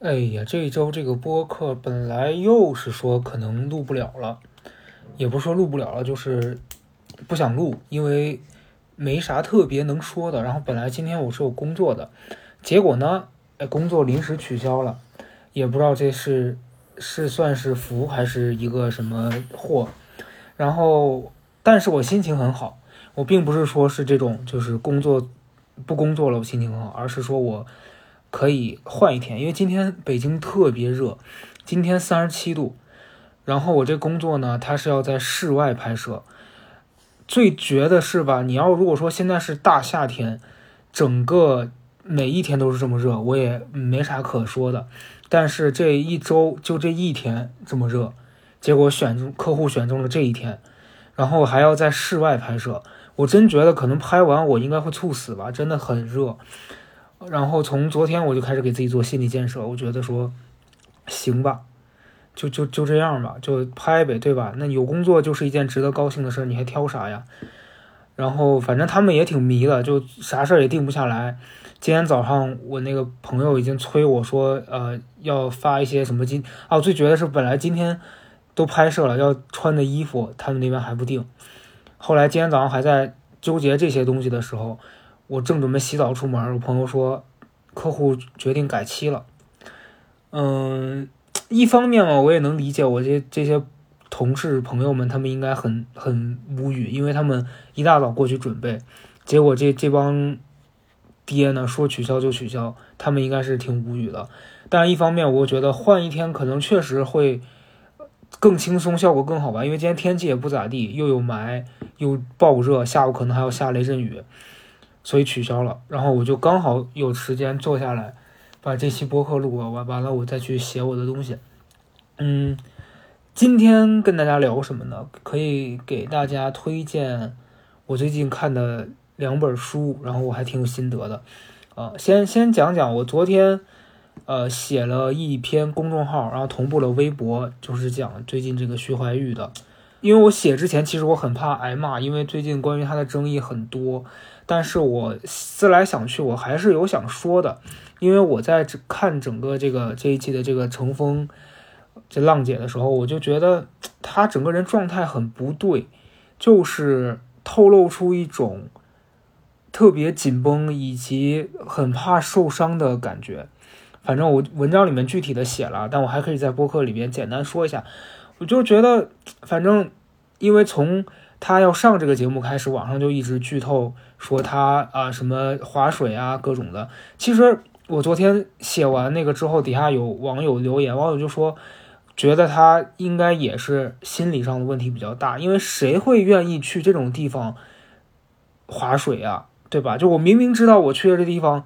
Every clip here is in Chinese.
哎呀，这一周这个播客本来又是说可能录不了了，也不是说录不了了，就是不想录，因为没啥特别能说的。然后本来今天我是有工作的，结果呢，哎，工作临时取消了，也不知道这是是算是福还是一个什么祸。然后，但是我心情很好，我并不是说是这种就是工作不工作了我心情很好，而是说我。可以换一天，因为今天北京特别热，今天三十七度。然后我这工作呢，它是要在室外拍摄。最绝的是吧？你要如果说现在是大夏天，整个每一天都是这么热，我也没啥可说的。但是这一周就这一天这么热，结果选中客户选中了这一天，然后还要在室外拍摄，我真觉得可能拍完我应该会猝死吧，真的很热。然后从昨天我就开始给自己做心理建设，我觉得说，行吧，就就就这样吧，就拍呗，对吧？那有工作就是一件值得高兴的事，你还挑啥呀？然后反正他们也挺迷的，就啥事儿也定不下来。今天早上我那个朋友已经催我说，呃，要发一些什么今啊，最绝的是本来今天都拍摄了要穿的衣服，他们那边还不定。后来今天早上还在纠结这些东西的时候。我正准备洗澡出门，我朋友说客户决定改期了。嗯，一方面嘛，我也能理解我这这些同事朋友们，他们应该很很无语，因为他们一大早过去准备，结果这这帮爹呢说取消就取消，他们应该是挺无语的。但一方面，我觉得换一天可能确实会更轻松，效果更好吧，因为今天天气也不咋地，又有霾，又暴热，下午可能还要下雷阵雨。所以取消了，然后我就刚好有时间坐下来，把这期播客录完，完了我再去写我的东西。嗯，今天跟大家聊什么呢？可以给大家推荐我最近看的两本书，然后我还挺有心得的。啊，先先讲讲我昨天呃写了一篇公众号，然后同步了微博，就是讲最近这个徐怀钰的。因为我写之前，其实我很怕挨骂，因为最近关于他的争议很多。但是我思来想去，我还是有想说的，因为我在看整个这个这一期的这个乘风这浪姐的时候，我就觉得她整个人状态很不对，就是透露出一种特别紧绷以及很怕受伤的感觉。反正我文章里面具体的写了，但我还可以在播客里面简单说一下。我就觉得，反正因为从他要上这个节目开始，网上就一直剧透说他啊什么划水啊各种的。其实我昨天写完那个之后，底下有网友留言，网友就说觉得他应该也是心理上的问题比较大，因为谁会愿意去这种地方划水啊，对吧？就我明明知道我去的这地方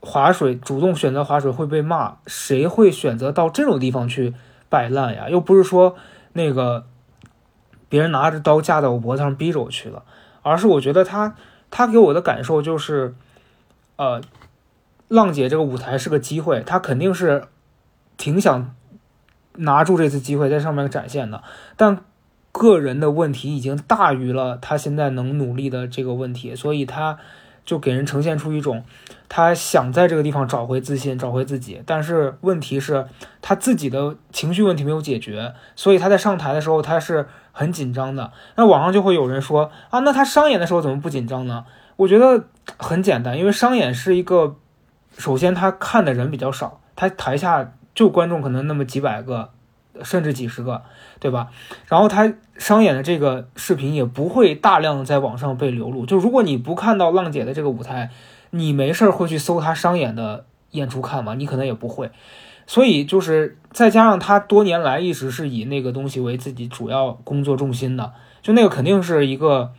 划水，主动选择划水会被骂，谁会选择到这种地方去摆烂呀？又不是说那个。别人拿着刀架在我脖子上逼着我去了，而是我觉得他他给我的感受就是，呃，浪姐这个舞台是个机会，他肯定是挺想拿住这次机会在上面展现的，但个人的问题已经大于了他现在能努力的这个问题，所以他。就给人呈现出一种，他想在这个地方找回自信，找回自己，但是问题是，他自己的情绪问题没有解决，所以他在上台的时候他是很紧张的。那网上就会有人说啊，那他商演的时候怎么不紧张呢？我觉得很简单，因为商演是一个，首先他看的人比较少，他台下就观众可能那么几百个。甚至几十个，对吧？然后他商演的这个视频也不会大量在网上被流露。就如果你不看到浪姐的这个舞台，你没事儿会去搜他商演的演出看吗？你可能也不会。所以就是再加上他多年来一直是以那个东西为自己主要工作重心的，就那个肯定是一个，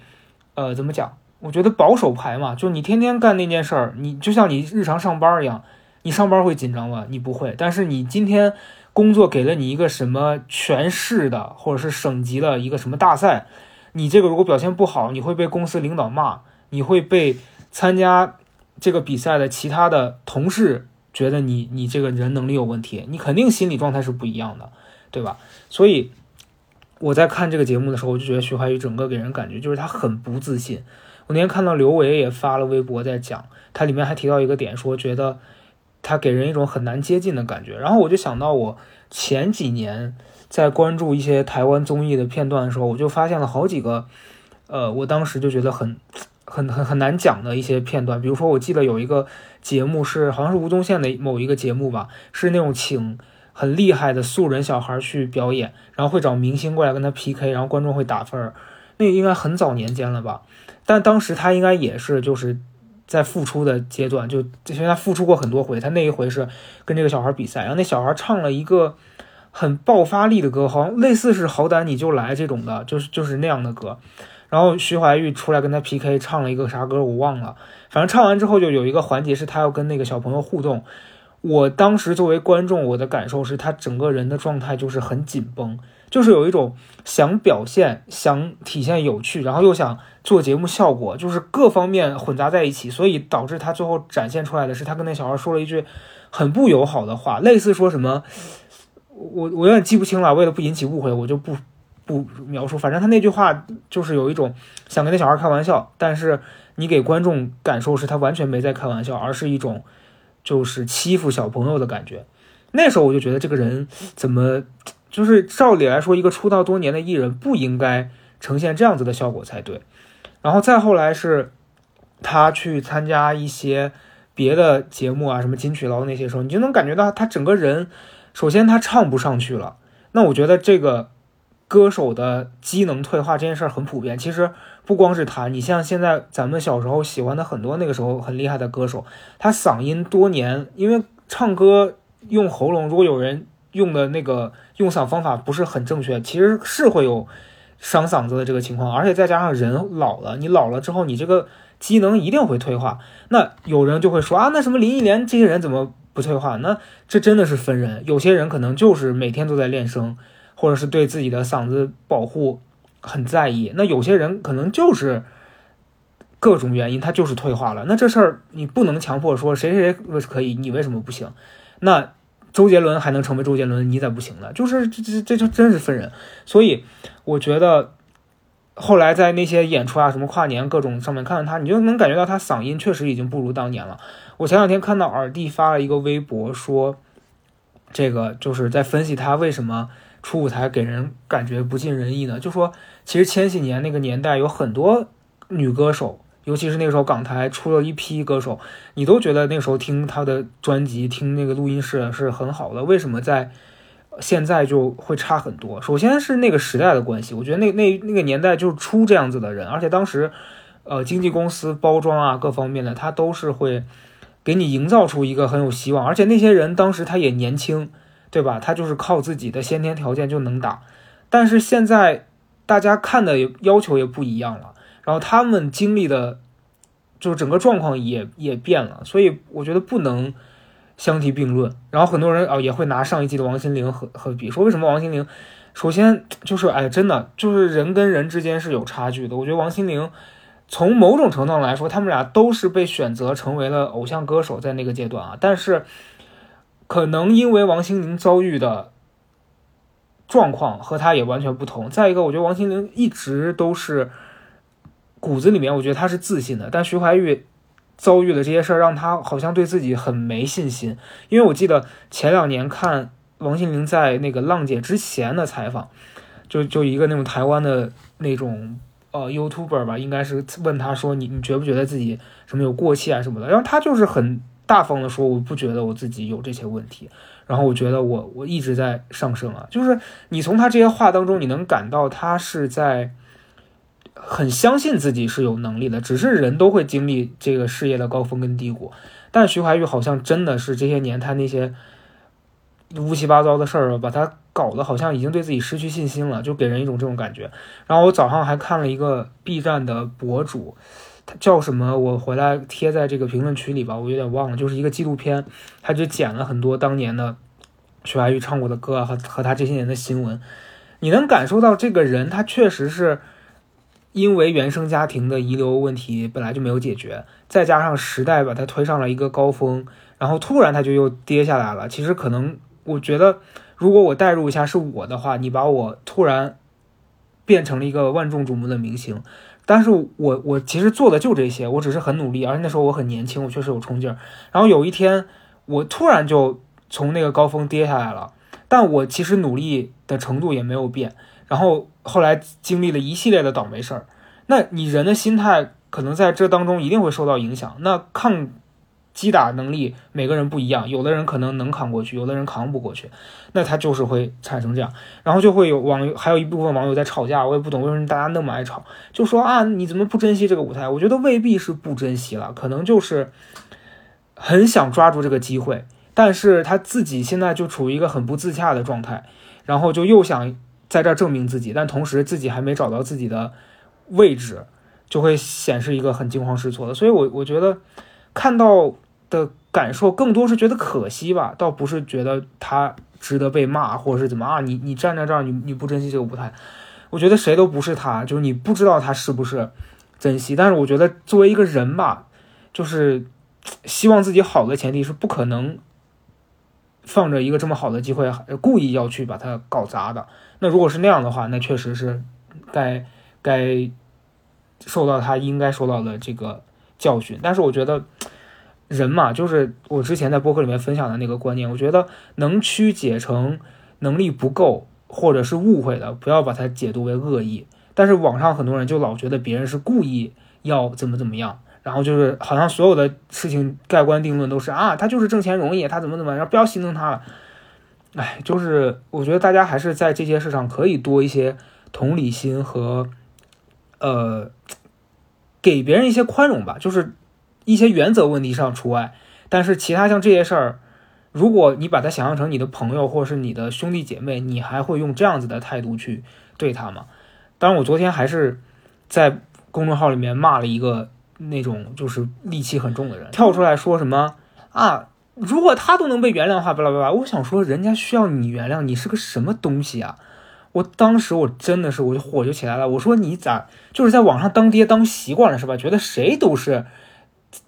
呃，怎么讲？我觉得保守牌嘛，就你天天干那件事儿，你就像你日常上班一样，你上班会紧张吗？你不会。但是你今天。工作给了你一个什么全市的，或者是省级的一个什么大赛，你这个如果表现不好，你会被公司领导骂，你会被参加这个比赛的其他的同事觉得你你这个人能力有问题，你肯定心理状态是不一样的，对吧？所以我在看这个节目的时候，我就觉得徐怀钰整个给人感觉就是他很不自信。我那天看到刘维也发了微博在讲，他里面还提到一个点，说觉得。他给人一种很难接近的感觉。然后我就想到我前几年在关注一些台湾综艺的片段的时候，我就发现了好几个，呃，我当时就觉得很很很很难讲的一些片段。比如说，我记得有一个节目是好像是吴宗宪的某一个节目吧，是那种请很厉害的素人小孩去表演，然后会找明星过来跟他 PK，然后观众会打分儿。那应该很早年间了吧？但当时他应该也是就是在复出的阶段，就因为他复出过很多回。他那一回是跟这个小孩比赛，然后那小孩唱了一个很爆发力的歌，好像类似是“好歹你就来”这种的，就是就是那样的歌。然后徐怀钰出来跟他 PK，唱了一个啥歌我忘了，反正唱完之后就有一个环节是他要跟那个小朋友互动。我当时作为观众，我的感受是他整个人的状态就是很紧绷。就是有一种想表现、想体现有趣，然后又想做节目效果，就是各方面混杂在一起，所以导致他最后展现出来的是他跟那小孩说了一句很不友好的话，类似说什么，我我有点记不清了，为了不引起误会，我就不不描述。反正他那句话就是有一种想跟那小孩开玩笑，但是你给观众感受是他完全没在开玩笑，而是一种就是欺负小朋友的感觉。那时候我就觉得这个人怎么？就是照理来说，一个出道多年的艺人不应该呈现这样子的效果才对。然后再后来是，他去参加一些别的节目啊，什么金曲捞那些时候，你就能感觉到他整个人，首先他唱不上去了。那我觉得这个歌手的机能退化这件事儿很普遍。其实不光是他，你像现在咱们小时候喜欢的很多那个时候很厉害的歌手，他嗓音多年，因为唱歌用喉咙，如果有人。用的那个用嗓方法不是很正确，其实是会有伤嗓子的这个情况，而且再加上人老了，你老了之后，你这个机能一定会退化。那有人就会说啊，那什么林忆莲这些人怎么不退化？那这真的是分人，有些人可能就是每天都在练声，或者是对自己的嗓子保护很在意。那有些人可能就是各种原因，他就是退化了。那这事儿你不能强迫说谁谁谁可以，你为什么不行？那。周杰伦还能成为周杰伦，你咋不行呢？就是这这这就真是分人，所以我觉得后来在那些演出啊、什么跨年各种上面看到他，你就能感觉到他嗓音确实已经不如当年了。我前两天看到耳弟发了一个微博，说这个就是在分析他为什么出舞台给人感觉不尽人意呢？就说其实千禧年那个年代有很多女歌手。尤其是那时候，港台出了一批歌手，你都觉得那时候听她的专辑、听那个录音室是很好的。为什么在现在就会差很多？首先是那个时代的关系，我觉得那那那个年代就是出这样子的人，而且当时，呃，经纪公司包装啊各方面的，他都是会给你营造出一个很有希望。而且那些人当时他也年轻，对吧？他就是靠自己的先天条件就能打。但是现在大家看的要求也不一样了。然后他们经历的，就是整个状况也也变了，所以我觉得不能相提并论。然后很多人啊也会拿上一季的王心凌和和比，说为什么王心凌？首先就是哎，真的就是人跟人之间是有差距的。我觉得王心凌从某种程度上来说，他们俩都是被选择成为了偶像歌手，在那个阶段啊。但是可能因为王心凌遭遇的状况和他也完全不同。再一个，我觉得王心凌一直都是。骨子里面，我觉得她是自信的，但徐怀钰遭遇的这些事儿，让她好像对自己很没信心。因为我记得前两年看王心凌在那个浪姐之前的采访，就就一个那种台湾的那种呃 YouTuber 吧，应该是问他说你你觉不觉得自己什么有过气啊什么的，然后他就是很大方的说我不觉得我自己有这些问题，然后我觉得我我一直在上升啊，就是你从他这些话当中，你能感到他是在。很相信自己是有能力的，只是人都会经历这个事业的高峰跟低谷。但徐怀钰好像真的是这些年他那些乌七八糟的事儿，把他搞得好像已经对自己失去信心了，就给人一种这种感觉。然后我早上还看了一个 B 站的博主，他叫什么？我回来贴在这个评论区里吧，我有点忘了，就是一个纪录片，他就剪了很多当年的徐怀钰唱过的歌和和他这些年的新闻。你能感受到这个人，他确实是。因为原生家庭的遗留问题本来就没有解决，再加上时代把他推上了一个高峰，然后突然他就又跌下来了。其实可能我觉得，如果我代入一下是我的话，你把我突然变成了一个万众瞩目的明星，但是我我其实做的就这些，我只是很努力，而且那时候我很年轻，我确实有冲劲儿。然后有一天我突然就从那个高峰跌下来了，但我其实努力的程度也没有变，然后后来经历了一系列的倒霉事儿，那你人的心态可能在这当中一定会受到影响。那抗击打能力每个人不一样，有的人可能能扛过去，有的人扛不过去，那他就是会产生这样，然后就会有网友，还有一部分网友在吵架，我也不懂为什么大家那么爱吵，就说啊你怎么不珍惜这个舞台？我觉得未必是不珍惜了，可能就是很想抓住这个机会，但是他自己现在就处于一个很不自洽的状态，然后就又想在这儿证明自己，但同时自己还没找到自己的位置，就会显示一个很惊慌失措的，所以我我觉得看到。的感受更多是觉得可惜吧，倒不是觉得他值得被骂或者是怎么啊？你你站在这儿，你你不珍惜这个舞台，我觉得谁都不是他，就是你不知道他是不是珍惜。但是我觉得作为一个人吧，就是希望自己好的前提是不可能放着一个这么好的机会，故意要去把它搞砸的。那如果是那样的话，那确实是该该受到他应该受到的这个教训。但是我觉得。人嘛，就是我之前在播客里面分享的那个观念，我觉得能曲解成能力不够或者是误会的，不要把它解读为恶意。但是网上很多人就老觉得别人是故意要怎么怎么样，然后就是好像所有的事情盖棺定论都是啊，他就是挣钱容易，他怎么怎么，然后不要心疼他了。哎，就是我觉得大家还是在这些事上可以多一些同理心和呃，给别人一些宽容吧，就是。一些原则问题上除外，但是其他像这些事儿，如果你把它想象成你的朋友或者是你的兄弟姐妹，你还会用这样子的态度去对他吗？当然，我昨天还是在公众号里面骂了一个那种就是戾气很重的人，跳出来说什么啊，如果他都能被原谅的话，巴拉巴拉。我想说，人家需要你原谅，你是个什么东西啊？我当时我真的是我就火就起来了，我说你咋就是在网上当爹当习惯了是吧？觉得谁都是。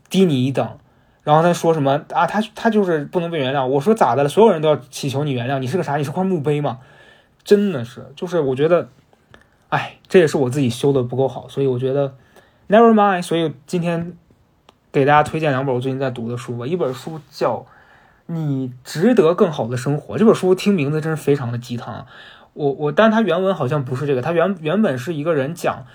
低你一等，然后他说什么啊？他他就是不能被原谅。我说咋的了？所有人都要祈求你原谅，你是个啥？你是块墓碑吗？真的是，就是我觉得，哎，这也是我自己修的不够好，所以我觉得 never mind。所以今天给大家推荐两本我最近在读的书吧。一本书叫《你值得更好的生活》，这本书听名字真是非常的鸡汤。我我，但它原文好像不是这个，它原原本是一个人讲，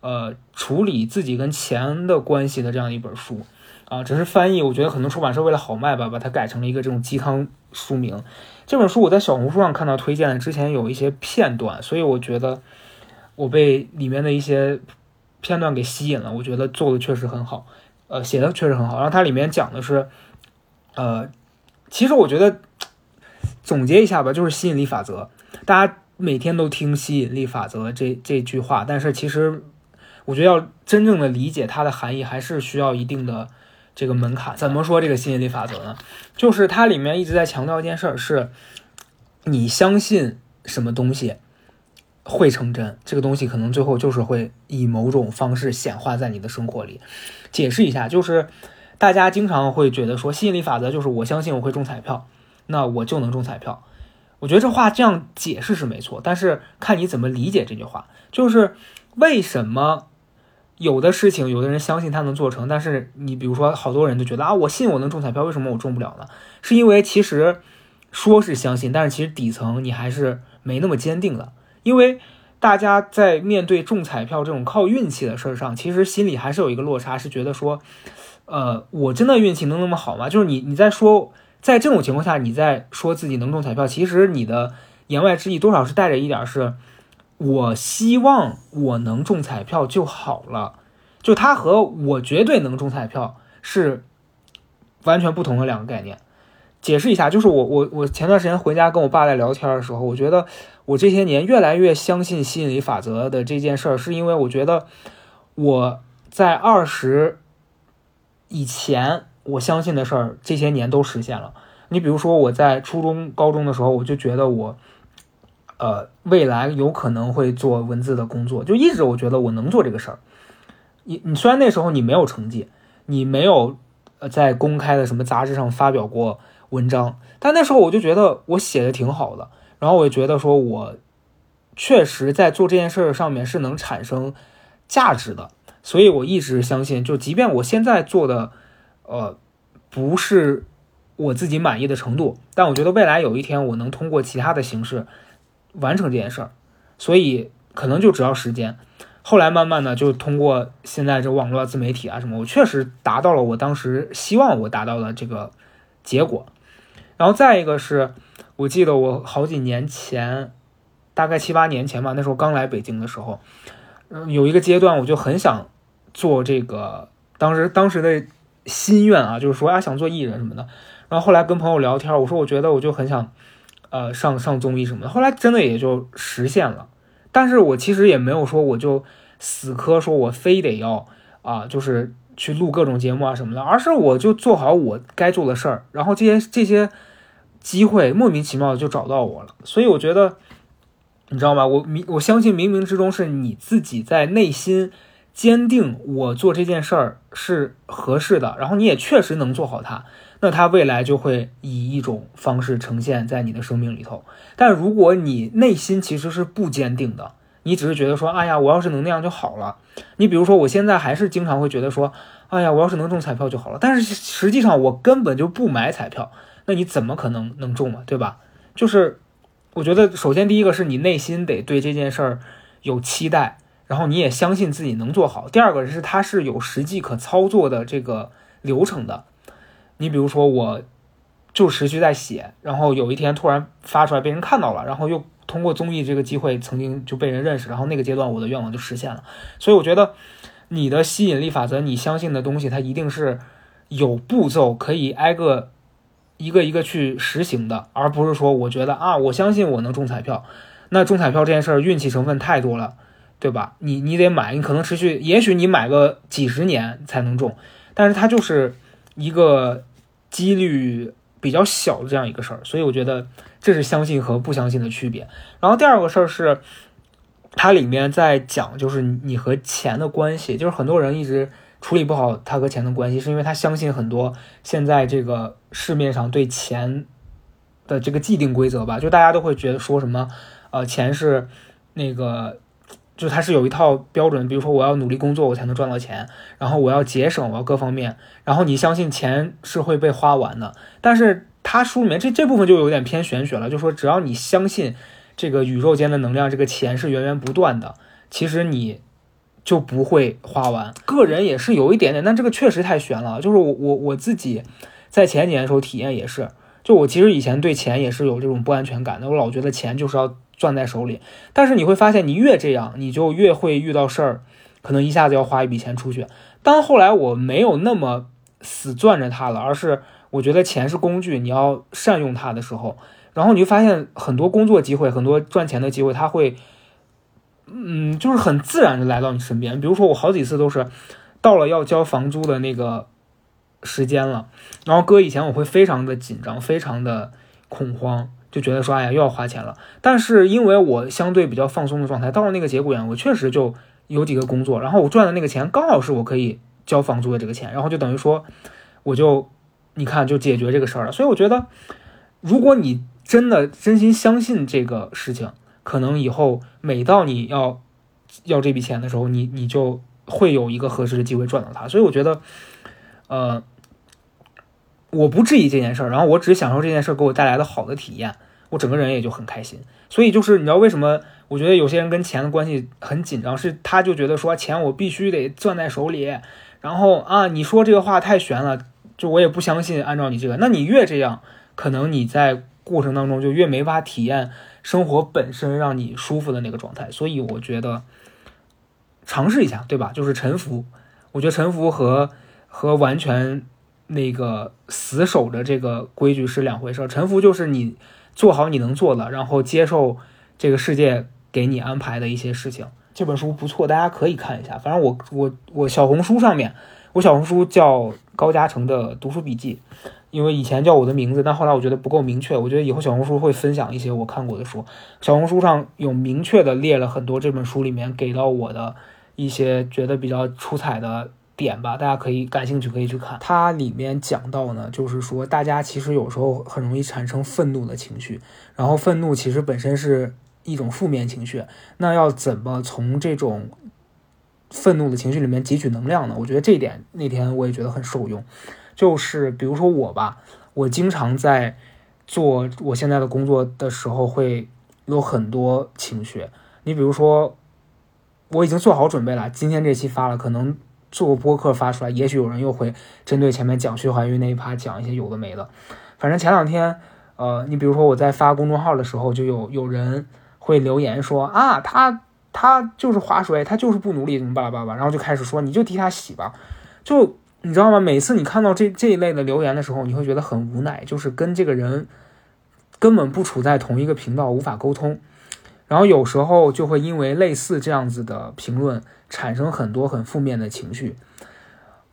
呃，处理自己跟钱的关系的这样一本书。啊，只是翻译，我觉得可能出版社为了好卖吧，把它改成了一个这种鸡汤书名。这本书我在小红书上看到推荐的，之前有一些片段，所以我觉得我被里面的一些片段给吸引了。我觉得做的确实很好，呃，写的确实很好。然后它里面讲的是，呃，其实我觉得总结一下吧，就是吸引力法则。大家每天都听吸引力法则这这句话，但是其实我觉得要真正的理解它的含义，还是需要一定的。这个门槛怎么说？这个吸引力法则呢？就是它里面一直在强调一件事儿，是你相信什么东西会成真，这个东西可能最后就是会以某种方式显化在你的生活里。解释一下，就是大家经常会觉得说，吸引力法则就是我相信我会中彩票，那我就能中彩票。我觉得这话这样解释是没错，但是看你怎么理解这句话。就是为什么？有的事情，有的人相信他能做成，但是你比如说，好多人都觉得啊，我信我能中彩票，为什么我中不了呢？是因为其实说是相信，但是其实底层你还是没那么坚定的。因为大家在面对中彩票这种靠运气的事儿上，其实心里还是有一个落差，是觉得说，呃，我真的运气能那么好吗？就是你你在说，在这种情况下，你在说自己能中彩票，其实你的言外之意多少是带着一点是。我希望我能中彩票就好了，就他和我绝对能中彩票是完全不同的两个概念。解释一下，就是我我我前段时间回家跟我爸在聊天的时候，我觉得我这些年越来越相信吸引力法则的这件事儿，是因为我觉得我在二十以前我相信的事儿，这些年都实现了。你比如说我在初中、高中的时候，我就觉得我。呃，未来有可能会做文字的工作，就一直我觉得我能做这个事儿。你你虽然那时候你没有成绩，你没有呃在公开的什么杂志上发表过文章，但那时候我就觉得我写的挺好的，然后我也觉得说我确实在做这件事儿上面是能产生价值的，所以我一直相信，就即便我现在做的呃不是。我自己满意的程度，但我觉得未来有一天我能通过其他的形式完成这件事儿，所以可能就只要时间。后来慢慢的就通过现在这网络自媒体啊什么，我确实达到了我当时希望我达到的这个结果。然后再一个是，我记得我好几年前，大概七八年前吧，那时候刚来北京的时候，嗯，有一个阶段我就很想做这个，当时当时的心愿啊，就是说啊想做艺人什么的。然后后来跟朋友聊天，我说我觉得我就很想，呃，上上综艺什么的。后来真的也就实现了。但是我其实也没有说我就死磕，说我非得要啊，就是去录各种节目啊什么的，而是我就做好我该做的事儿，然后这些这些机会莫名其妙的就找到我了。所以我觉得，你知道吗？我明我相信冥冥之中是你自己在内心坚定，我做这件事儿是合适的，然后你也确实能做好它。那它未来就会以一种方式呈现在你的生命里头。但如果你内心其实是不坚定的，你只是觉得说，哎呀，我要是能那样就好了。你比如说，我现在还是经常会觉得说，哎呀，我要是能中彩票就好了。但是实际上我根本就不买彩票，那你怎么可能能中嘛？对吧？就是我觉得，首先第一个是你内心得对这件事儿有期待，然后你也相信自己能做好。第二个是它是有实际可操作的这个流程的。你比如说，我就持续在写，然后有一天突然发出来被人看到了，然后又通过综艺这个机会，曾经就被人认识，然后那个阶段我的愿望就实现了。所以我觉得你的吸引力法则，你相信的东西，它一定是有步骤可以挨个一个一个去实行的，而不是说我觉得啊，我相信我能中彩票，那中彩票这件事儿运气成分太多了，对吧？你你得买，你可能持续，也许你买个几十年才能中，但是它就是一个。几率比较小的这样一个事儿，所以我觉得这是相信和不相信的区别。然后第二个事儿是，它里面在讲就是你和钱的关系，就是很多人一直处理不好他和钱的关系，是因为他相信很多现在这个市面上对钱的这个既定规则吧，就大家都会觉得说什么，呃，钱是那个。就它是有一套标准，比如说我要努力工作，我才能赚到钱，然后我要节省，我要各方面，然后你相信钱是会被花完的。但是他书里面这这部分就有点偏玄学了，就说只要你相信这个宇宙间的能量，这个钱是源源不断的，其实你就不会花完。个人也是有一点点，但这个确实太玄了。就是我我我自己在前几年的时候体验也是，就我其实以前对钱也是有这种不安全感的，我老觉得钱就是要。攥在手里，但是你会发现，你越这样，你就越会遇到事儿，可能一下子要花一笔钱出去。当后来我没有那么死攥着它了，而是我觉得钱是工具，你要善用它的时候，然后你就发现很多工作机会，很多赚钱的机会，它会，嗯，就是很自然的来到你身边。比如说，我好几次都是到了要交房租的那个时间了，然后搁以前我会非常的紧张，非常的恐慌。就觉得说，哎呀，又要花钱了。但是因为我相对比较放松的状态，到了那个节骨眼，我确实就有几个工作，然后我赚的那个钱刚好是我可以交房租的这个钱，然后就等于说，我就你看就解决这个事儿了。所以我觉得，如果你真的真心相信这个事情，可能以后每到你要要这笔钱的时候，你你就会有一个合适的机会赚到它。所以我觉得，呃。我不质疑这件事儿，然后我只享受这件事儿给我带来的好的体验，我整个人也就很开心。所以就是你知道为什么？我觉得有些人跟钱的关系很紧张，是他就觉得说钱我必须得攥在手里，然后啊你说这个话太悬了，就我也不相信。按照你这个，那你越这样，可能你在过程当中就越没法体验生活本身让你舒服的那个状态。所以我觉得尝试一下，对吧？就是沉浮。我觉得沉浮和和完全。那个死守着这个规矩是两回事，臣服就是你做好你能做的，然后接受这个世界给你安排的一些事情。这本书不错，大家可以看一下。反正我我我小红书上面，我小红书叫高嘉诚的读书笔记，因为以前叫我的名字，但后来我觉得不够明确，我觉得以后小红书会分享一些我看过的书。小红书上有明确的列了很多这本书里面给到我的一些觉得比较出彩的。点吧，大家可以感兴趣可以去看。它里面讲到呢，就是说大家其实有时候很容易产生愤怒的情绪，然后愤怒其实本身是一种负面情绪。那要怎么从这种愤怒的情绪里面汲取能量呢？我觉得这一点那天我也觉得很受用。就是比如说我吧，我经常在做我现在的工作的时候会有很多情绪。你比如说，我已经做好准备了，今天这期发了，可能做播客发出来，也许有人又会针对前面讲薛怀玉那一趴讲一些有的没的。反正前两天，呃，你比如说我在发公众号的时候，就有有人会留言说啊，他他就是划水，他就是不努力，怎么巴拉巴拉，然后就开始说你就替他洗吧，就。你知道吗？每次你看到这这一类的留言的时候，你会觉得很无奈，就是跟这个人根本不处在同一个频道，无法沟通。然后有时候就会因为类似这样子的评论，产生很多很负面的情绪。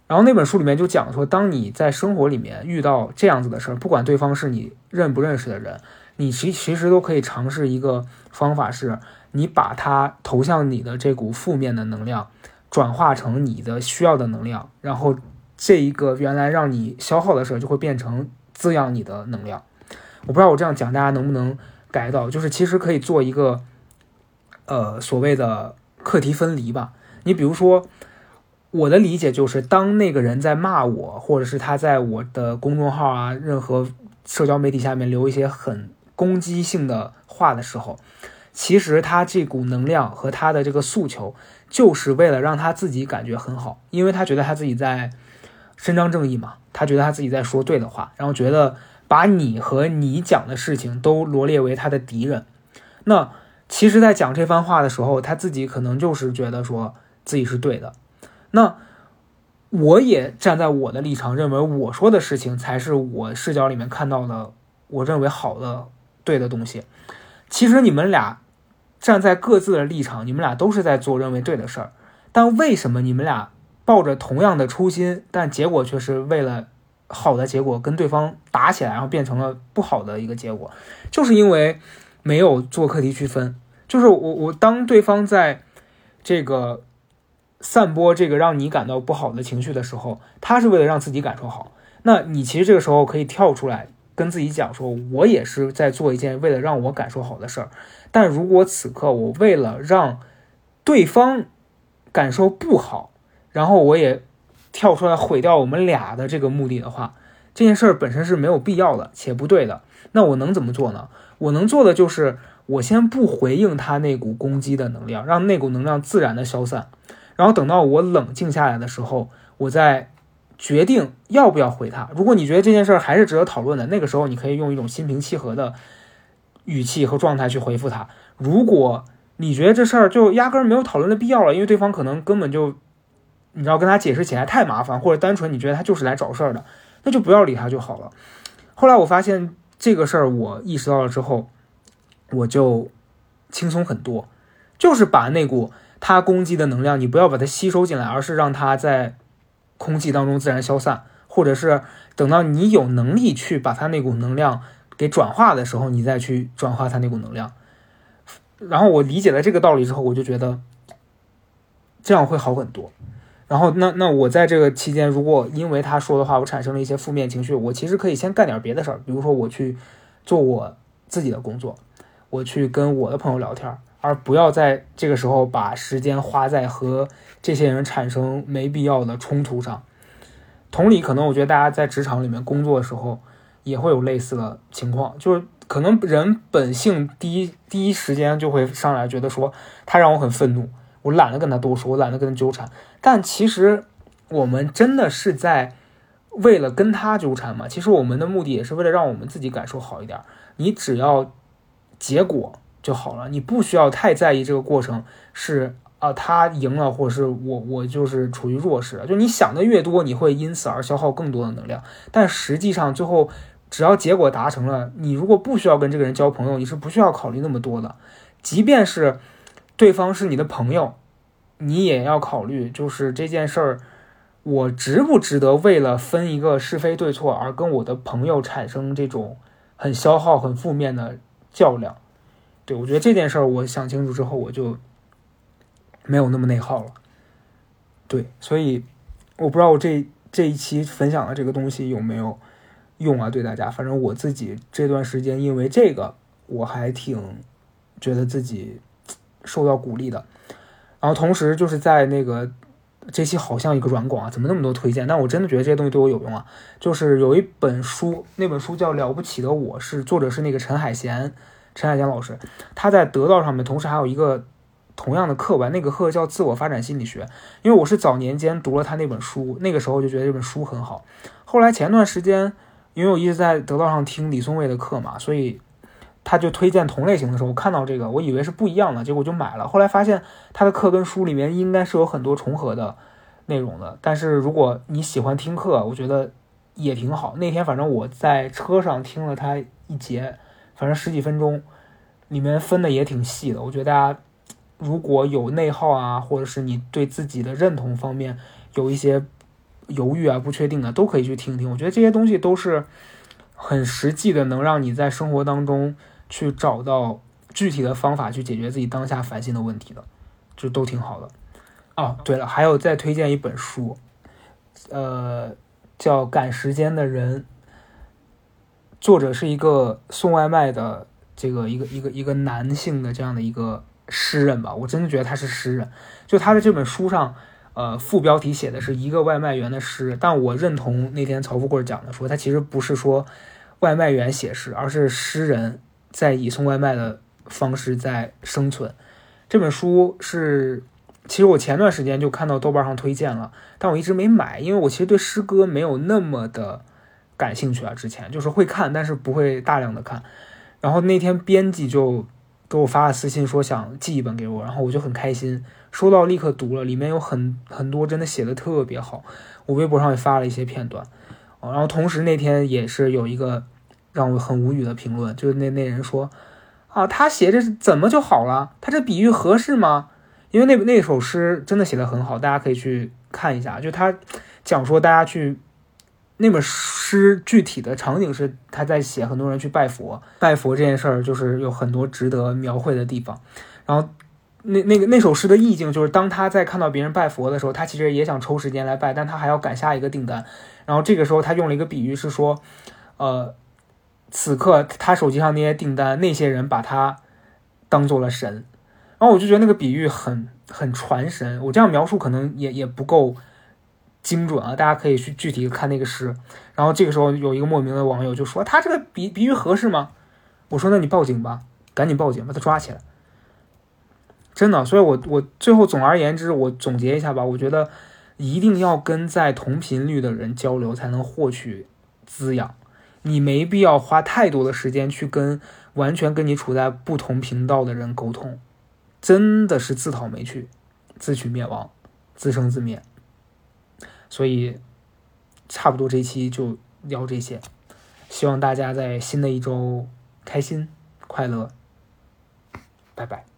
然后那本书里面就讲说，当你在生活里面遇到这样子的事儿，不管对方是你认不认识的人，你其其实都可以尝试一个方法，是你把它投向你的这股负面的能量，转化成你的需要的能量，然后。这一个原来让你消耗的事儿，就会变成滋养你的能量。我不知道我这样讲大家能不能改到，就是其实可以做一个，呃，所谓的课题分离吧。你比如说，我的理解就是，当那个人在骂我，或者是他在我的公众号啊、任何社交媒体下面留一些很攻击性的话的时候，其实他这股能量和他的这个诉求，就是为了让他自己感觉很好，因为他觉得他自己在。伸张正义嘛，他觉得他自己在说对的话，然后觉得把你和你讲的事情都罗列为他的敌人。那其实，在讲这番话的时候，他自己可能就是觉得说自己是对的。那我也站在我的立场，认为我说的事情才是我视角里面看到的，我认为好的、对的东西。其实你们俩站在各自的立场，你们俩都是在做认为对的事儿，但为什么你们俩？抱着同样的初心，但结果却是为了好的结果跟对方打起来，然后变成了不好的一个结果，就是因为没有做课题区分。就是我我当对方在这个散播这个让你感到不好的情绪的时候，他是为了让自己感受好。那你其实这个时候可以跳出来跟自己讲说，我也是在做一件为了让我感受好的事儿。但如果此刻我为了让对方感受不好，然后我也跳出来毁掉我们俩的这个目的的话，这件事本身是没有必要的且不对的。那我能怎么做呢？我能做的就是我先不回应他那股攻击的能量，让那股能量自然的消散。然后等到我冷静下来的时候，我再决定要不要回他。如果你觉得这件事儿还是值得讨论的，那个时候你可以用一种心平气和的语气和状态去回复他。如果你觉得这事儿就压根儿没有讨论的必要了，因为对方可能根本就。你知道跟他解释起来太麻烦，或者单纯你觉得他就是来找事儿的，那就不要理他就好了。后来我发现这个事儿，我意识到了之后，我就轻松很多。就是把那股他攻击的能量，你不要把它吸收进来，而是让它在空气当中自然消散，或者是等到你有能力去把它那股能量给转化的时候，你再去转化它那股能量。然后我理解了这个道理之后，我就觉得这样会好很多。然后，那那我在这个期间，如果因为他说的话，我产生了一些负面情绪，我其实可以先干点别的事儿，比如说我去做我自己的工作，我去跟我的朋友聊天，而不要在这个时候把时间花在和这些人产生没必要的冲突上。同理，可能我觉得大家在职场里面工作的时候也会有类似的情况，就是可能人本性第一第一时间就会上来觉得说他让我很愤怒。我懒得跟他多说，我懒得跟他纠缠。但其实，我们真的是在为了跟他纠缠吗？其实我们的目的也是为了让我们自己感受好一点。你只要结果就好了，你不需要太在意这个过程是啊，他赢了，或者是我我就是处于弱势。就你想的越多，你会因此而消耗更多的能量。但实际上，最后只要结果达成了，你如果不需要跟这个人交朋友，你是不需要考虑那么多的。即便是。对方是你的朋友，你也要考虑，就是这件事儿，我值不值得为了分一个是非对错而跟我的朋友产生这种很消耗、很负面的较量？对我觉得这件事儿，我想清楚之后，我就没有那么内耗了。对，所以我不知道我这这一期分享的这个东西有没有用啊？对大家，反正我自己这段时间因为这个，我还挺觉得自己。受到鼓励的，然后同时就是在那个这期好像一个软广啊，怎么那么多推荐？但我真的觉得这些东西对我有用啊。就是有一本书，那本书叫《了不起的我》，是作者是那个陈海贤，陈海贤老师，他在得到上面，同时还有一个同样的课吧，那个课叫自我发展心理学。因为我是早年间读了他那本书，那个时候就觉得这本书很好。后来前段时间，因为我一直在得到上听李松蔚的课嘛，所以。他就推荐同类型的时候，我看到这个，我以为是不一样的，结果就买了。后来发现他的课跟书里面应该是有很多重合的内容的。但是如果你喜欢听课，我觉得也挺好。那天反正我在车上听了他一节，反正十几分钟，里面分的也挺细的。我觉得大家如果有内耗啊，或者是你对自己的认同方面有一些犹豫啊、不确定的，都可以去听听。我觉得这些东西都是很实际的，能让你在生活当中。去找到具体的方法去解决自己当下烦心的问题的，就都挺好的。哦，对了，还有再推荐一本书，呃，叫《赶时间的人》，作者是一个送外卖的这个一个一个一个男性的这样的一个诗人吧，我真的觉得他是诗人。就他的这本书上，呃，副标题写的是一个外卖员的诗，但我认同那天曹富贵讲的，说他其实不是说外卖员写诗，而是诗人。在以送外卖的方式在生存。这本书是，其实我前段时间就看到豆瓣上推荐了，但我一直没买，因为我其实对诗歌没有那么的感兴趣啊。之前就是会看，但是不会大量的看。然后那天编辑就给我发了私信说想寄一本给我，然后我就很开心，收到立刻读了，里面有很很多真的写的特别好。我微博上也发了一些片段，然后同时那天也是有一个。让我很无语的评论，就是那那人说，啊，他写这怎么就好了？他这比喻合适吗？因为那那首诗真的写的很好，大家可以去看一下。就他讲说，大家去那本诗具体的场景是他在写很多人去拜佛，拜佛这件事儿就是有很多值得描绘的地方。然后那那个那首诗的意境就是，当他在看到别人拜佛的时候，他其实也想抽时间来拜，但他还要赶下一个订单。然后这个时候他用了一个比喻是说，呃。此刻他手机上那些订单，那些人把他当做了神，然后我就觉得那个比喻很很传神。我这样描述可能也也不够精准啊，大家可以去具体看那个诗。然后这个时候有一个莫名的网友就说：“他这个比比喻合适吗？”我说：“那你报警吧，赶紧报警，把他抓起来。”真的，所以我我最后总而言之，我总结一下吧，我觉得一定要跟在同频率的人交流，才能获取滋养。你没必要花太多的时间去跟完全跟你处在不同频道的人沟通，真的是自讨没趣，自取灭亡，自生自灭。所以，差不多这期就聊这些，希望大家在新的一周开心快乐，拜拜。